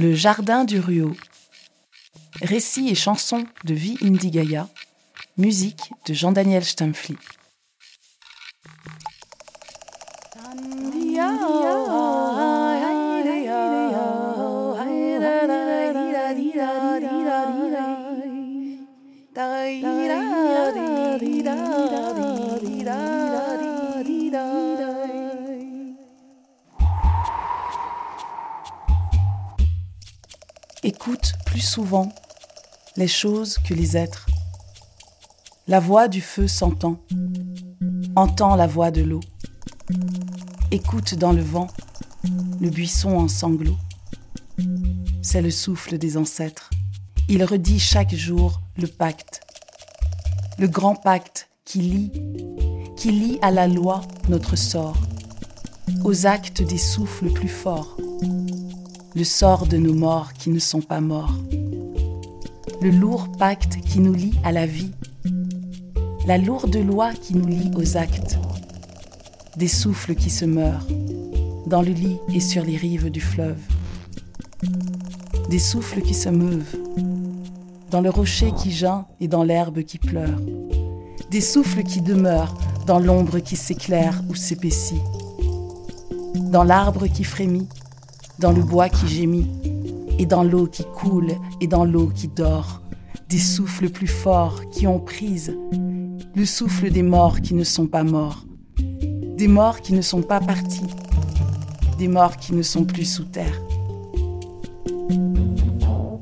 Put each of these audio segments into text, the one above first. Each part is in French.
Le jardin du Ruau. Récits et chansons de Vie Indigaya. Musique de Jean-Daniel Stamfli. Écoute plus souvent les choses que les êtres. La voix du feu s'entend. Entends la voix de l'eau. Écoute dans le vent le buisson en sanglots. C'est le souffle des ancêtres. Il redit chaque jour le pacte. Le grand pacte qui lie, qui lie à la loi notre sort, aux actes des souffles plus forts le sort de nos morts qui ne sont pas morts, le lourd pacte qui nous lie à la vie, la lourde loi qui nous lie aux actes, des souffles qui se meurent dans le lit et sur les rives du fleuve, des souffles qui se meuvent dans le rocher qui geint et dans l'herbe qui pleure, des souffles qui demeurent dans l'ombre qui s'éclaire ou s'épaissit, dans l'arbre qui frémit dans le bois qui gémit, et dans l'eau qui coule, et dans l'eau qui dort, des souffles plus forts qui ont prise, le souffle des morts qui ne sont pas morts, des morts qui ne sont pas partis, des morts qui ne sont plus sous terre.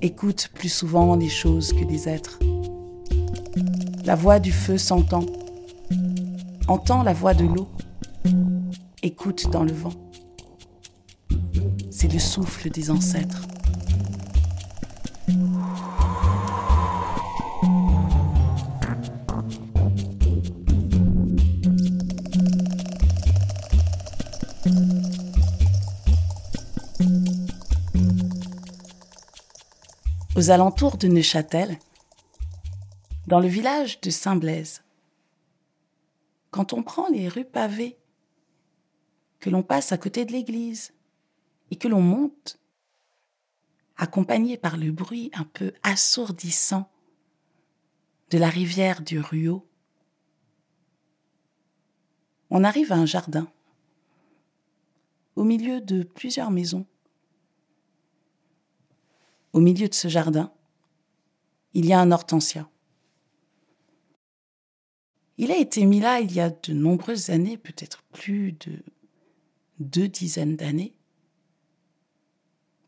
Écoute plus souvent les choses que des êtres. La voix du feu s'entend. Entends la voix de l'eau. Écoute dans le vent c'est le souffle des ancêtres. Aux alentours de Neuchâtel, dans le village de Saint-Blaise, quand on prend les rues pavées, que l'on passe à côté de l'église, et que l'on monte, accompagné par le bruit un peu assourdissant de la rivière du Ruau, on arrive à un jardin, au milieu de plusieurs maisons. Au milieu de ce jardin, il y a un hortensia. Il a été mis là il y a de nombreuses années, peut-être plus de deux dizaines d'années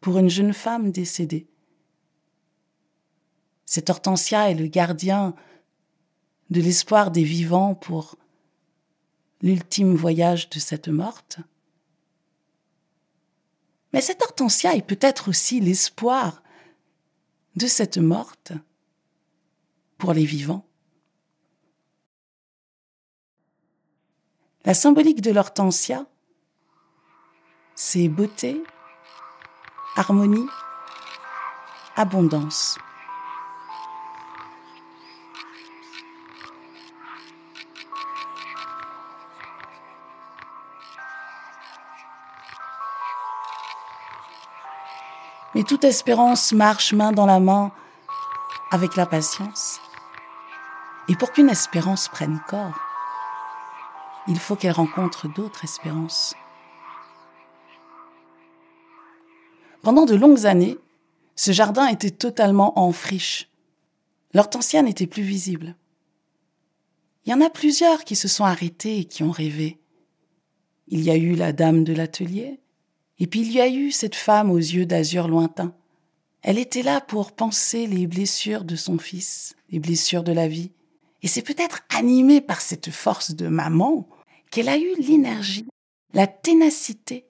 pour une jeune femme décédée. Cet hortensia est le gardien de l'espoir des vivants pour l'ultime voyage de cette morte. Mais cet hortensia est peut-être aussi l'espoir de cette morte pour les vivants. La symbolique de l'hortensia, c'est beauté, harmonie, abondance. Mais toute espérance marche main dans la main avec la patience. Et pour qu'une espérance prenne corps, il faut qu'elle rencontre d'autres espérances. Pendant de longues années, ce jardin était totalement en friche. L'hortensia n'était plus visible. Il y en a plusieurs qui se sont arrêtés et qui ont rêvé. Il y a eu la dame de l'atelier, et puis il y a eu cette femme aux yeux d'azur lointain. Elle était là pour penser les blessures de son fils, les blessures de la vie. Et c'est peut-être animée par cette force de maman qu'elle a eu l'énergie, la ténacité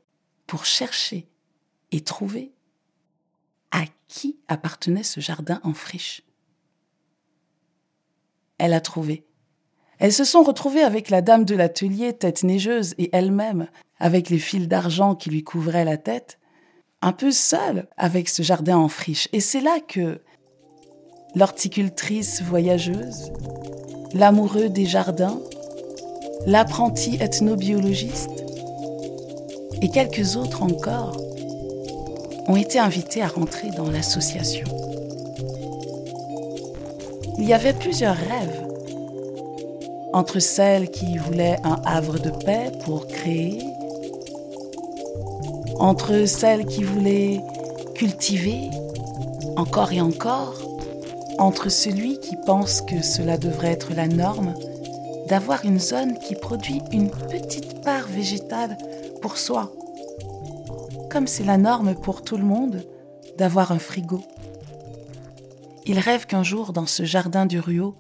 pour chercher et trouver à qui appartenait ce jardin en friche. Elle a trouvé. Elles se sont retrouvées avec la dame de l'atelier, tête neigeuse, et elle-même, avec les fils d'argent qui lui couvraient la tête, un peu seule avec ce jardin en friche. Et c'est là que l'horticultrice voyageuse, l'amoureux des jardins, l'apprenti ethnobiologiste et quelques autres encore ont été invités à rentrer dans l'association. Il y avait plusieurs rêves. Entre celles qui voulaient un havre de paix pour créer, entre celles qui voulaient cultiver encore et encore, entre celui qui pense que cela devrait être la norme, d'avoir une zone qui produit une petite part végétale pour soi, comme c'est la norme pour tout le monde d'avoir un frigo. Il rêve qu'un jour, dans ce jardin du Ruau,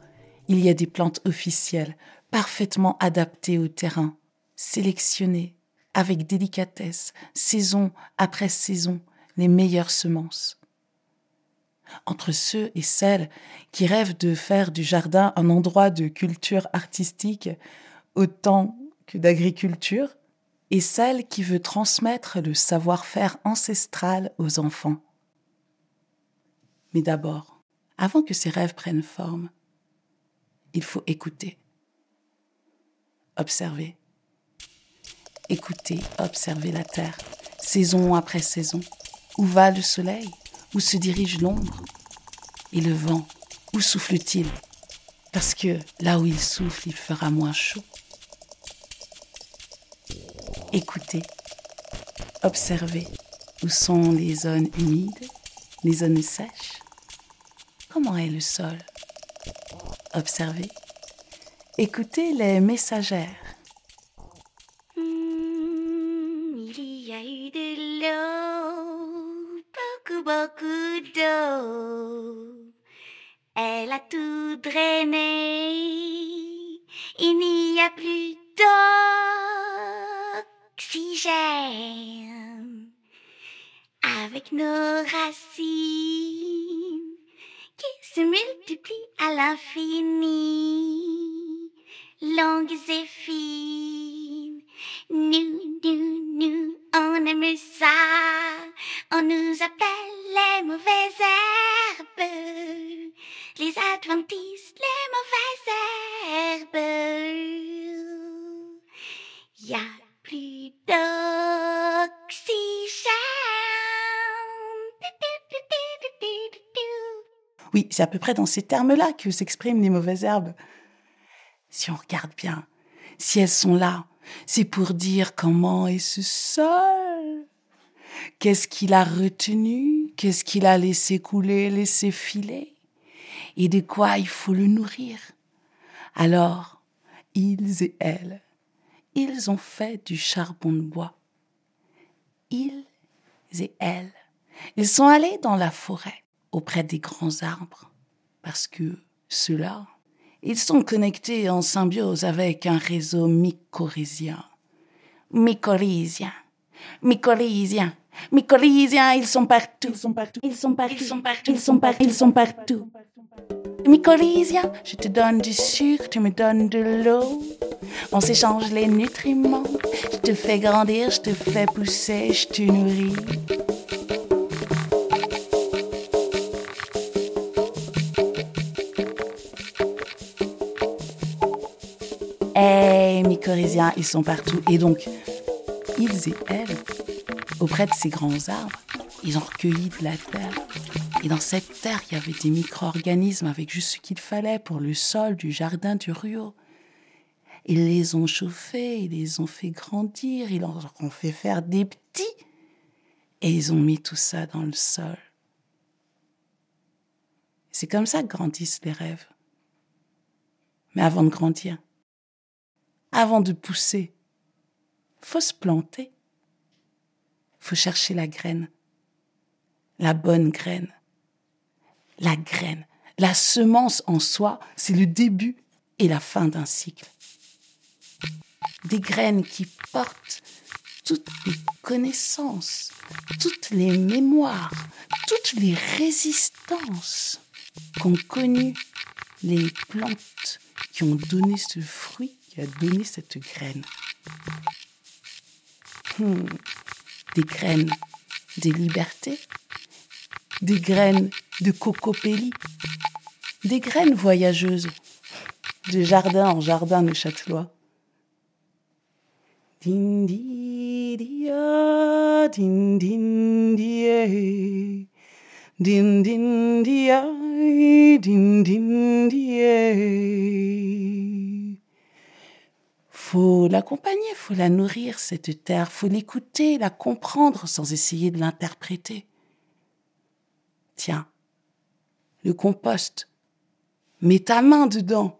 il y ait des plantes officielles, parfaitement adaptées au terrain, sélectionnées, avec délicatesse, saison après saison, les meilleures semences. Entre ceux et celles qui rêvent de faire du jardin un endroit de culture artistique autant que d'agriculture, et celle qui veut transmettre le savoir-faire ancestral aux enfants. Mais d'abord, avant que ces rêves prennent forme, il faut écouter, observer, écouter, observer la terre, saison après saison. Où va le soleil? Où se dirige l'ombre? Et le vent? Où souffle-t-il? Parce que là où il souffle, il fera moins chaud. Écoutez, observez où sont les zones humides, les zones sèches. Comment est le sol? Observez. Écoutez les messagères. Racines qui se multiplient à l'infini, longues et fines. Nous, nous, nous, on aime ça. On nous appelle les mauvaises herbes. Les adventistes, les mauvaises herbes. Y a plus d'oxygène. Oui, c'est à peu près dans ces termes-là que s'expriment les mauvaises herbes. Si on regarde bien, si elles sont là, c'est pour dire comment est ce sol. Qu'est-ce qu'il a retenu? Qu'est-ce qu'il a laissé couler, laissé filer? Et de quoi il faut le nourrir? Alors, ils et elles, ils ont fait du charbon de bois. Ils et elles, ils sont allés dans la forêt auprès des grands arbres parce que ceux-là, ils sont connectés en symbiose avec un réseau mycorhizien. Mycorhizien, mycorhizien, mycorhizien, ils sont partout. Ils sont partout. Ils sont partout. Ils sont partout. Ils sont partout. Ils sont partout. Mycorhizien, je te donne du sucre, tu me donnes de l'eau. On s'échange les nutriments. Je te fais grandir, je te fais pousser, je te nourris. Mycorhiziens, ils sont partout. Et donc, ils et elles, auprès de ces grands arbres, ils ont recueilli de la terre. Et dans cette terre, il y avait des micro-organismes avec juste ce qu'il fallait pour le sol du jardin du Rio. Ils les ont chauffés, ils les ont fait grandir, ils ont fait faire des petits. Et ils ont mis tout ça dans le sol. C'est comme ça que grandissent les rêves. Mais avant de grandir, avant de pousser, faut se planter. Faut chercher la graine, la bonne graine. La graine, la semence en soi, c'est le début et la fin d'un cycle. Des graines qui portent toutes les connaissances, toutes les mémoires, toutes les résistances qu'ont connues les plantes qui ont donné ce fruit qui a donné cette graine. Hmm. Des graines des libertés, des graines de cocopélie, des graines voyageuses, de jardin en jardin de Châtelois. Faut l'accompagner, faut la nourrir, cette terre, faut l'écouter, la comprendre sans essayer de l'interpréter. Tiens, le compost, mets ta main dedans.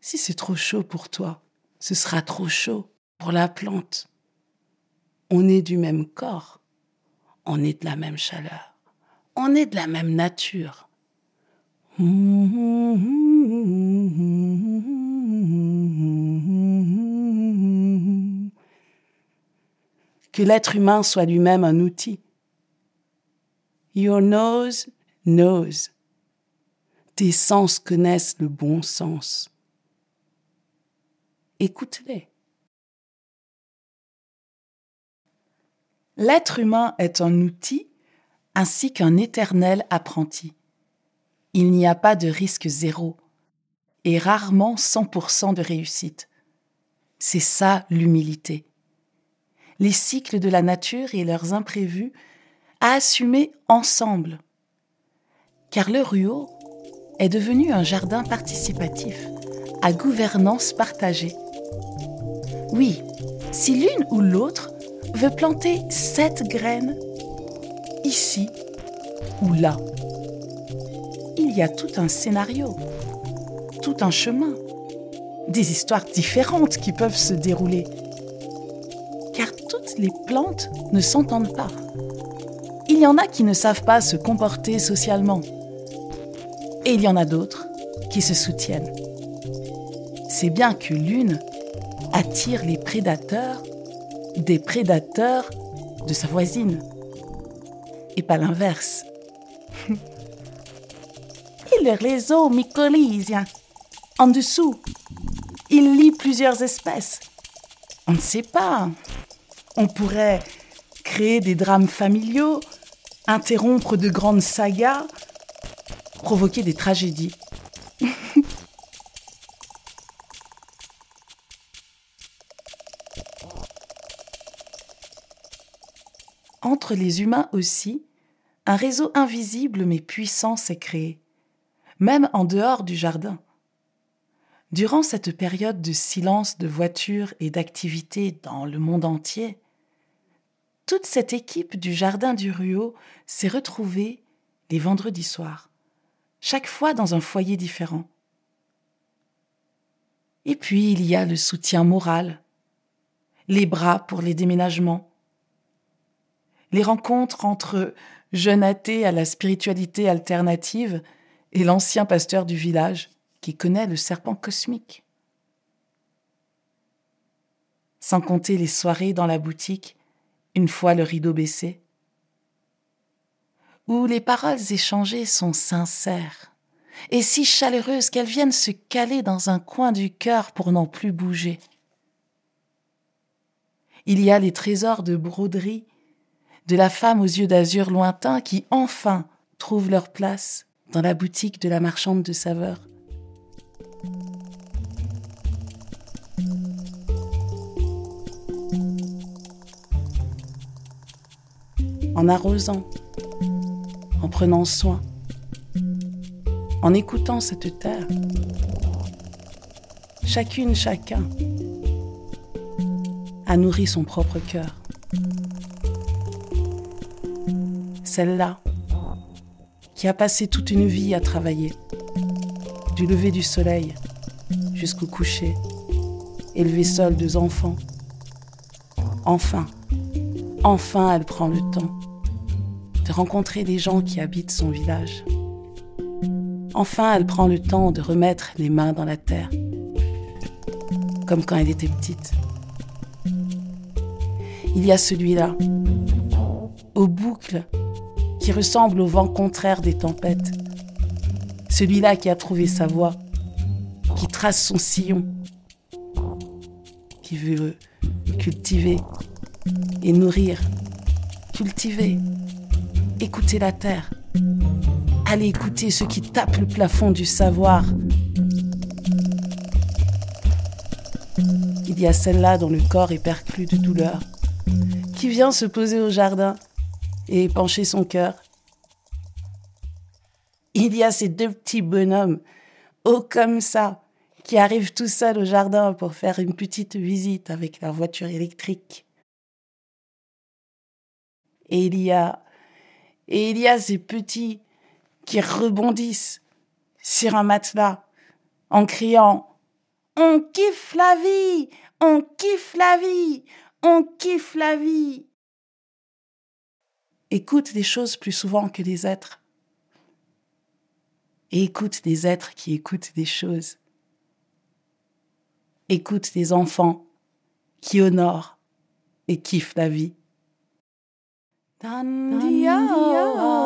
Si c'est trop chaud pour toi, ce sera trop chaud pour la plante. On est du même corps, on est de la même chaleur, on est de la même nature. Que l'être humain soit lui-même un outil. Your nose knows. Tes sens connaissent le bon sens. Écoute-les. L'être humain est un outil ainsi qu'un éternel apprenti. Il n'y a pas de risque zéro et rarement 100% de réussite. C'est ça l'humilité. Les cycles de la nature et leurs imprévus à assumer ensemble. Car le Ruau est devenu un jardin participatif à gouvernance partagée. Oui, si l'une ou l'autre veut planter sept graines ici ou là. Il y a tout un scénario, tout un chemin, des histoires différentes qui peuvent se dérouler. Les plantes ne s'entendent pas. Il y en a qui ne savent pas se comporter socialement. Et il y en a d'autres qui se soutiennent. C'est bien que l'une attire les prédateurs des prédateurs de sa voisine et pas l'inverse. Et le réseau mycorhizien, en dessous, il lie plusieurs espèces. On ne sait pas. On pourrait créer des drames familiaux, interrompre de grandes sagas, provoquer des tragédies. Entre les humains aussi, un réseau invisible mais puissant s'est créé, même en dehors du jardin. Durant cette période de silence de voitures et d'activités dans le monde entier, toute cette équipe du Jardin du Ruau s'est retrouvée les vendredis soirs, chaque fois dans un foyer différent. Et puis il y a le soutien moral, les bras pour les déménagements, les rencontres entre jeune athée à la spiritualité alternative et l'ancien pasteur du village qui connaît le serpent cosmique. Sans compter les soirées dans la boutique, une fois le rideau baissé, où les paroles échangées sont sincères et si chaleureuses qu'elles viennent se caler dans un coin du cœur pour n'en plus bouger. Il y a les trésors de broderie de la femme aux yeux d'azur lointains qui enfin trouvent leur place dans la boutique de la marchande de saveurs. En arrosant, en prenant soin, en écoutant cette terre, chacune, chacun a nourri son propre cœur. celle-là, qui a passé toute une vie à travailler, du lever du soleil jusqu'au coucher, élever seule deux enfants. Enfin, enfin elle prend le temps de rencontrer des gens qui habitent son village. Enfin, elle prend le temps de remettre les mains dans la terre, comme quand elle était petite. Il y a celui-là, aux boucles qui ressemble au vent contraire des tempêtes. Celui-là qui a trouvé sa voie, qui trace son sillon, qui veut cultiver et nourrir, cultiver, écouter la terre, aller écouter ceux qui tapent le plafond du savoir. Il y a celle-là dont le corps est perclus de douleur, qui vient se poser au jardin et pencher son cœur. Il y a ces deux petits bonhommes, hauts comme ça, qui arrivent tout seuls au jardin pour faire une petite visite avec leur voiture électrique. Et il y a, et il y a ces petits qui rebondissent sur un matelas en criant On kiffe la vie, on kiffe la vie, on kiffe la vie. Écoute des choses plus souvent que des êtres. Et écoute des êtres qui écoutent des choses. Écoute des enfants qui honorent et kiffent la vie. Tandiao. Tandiao.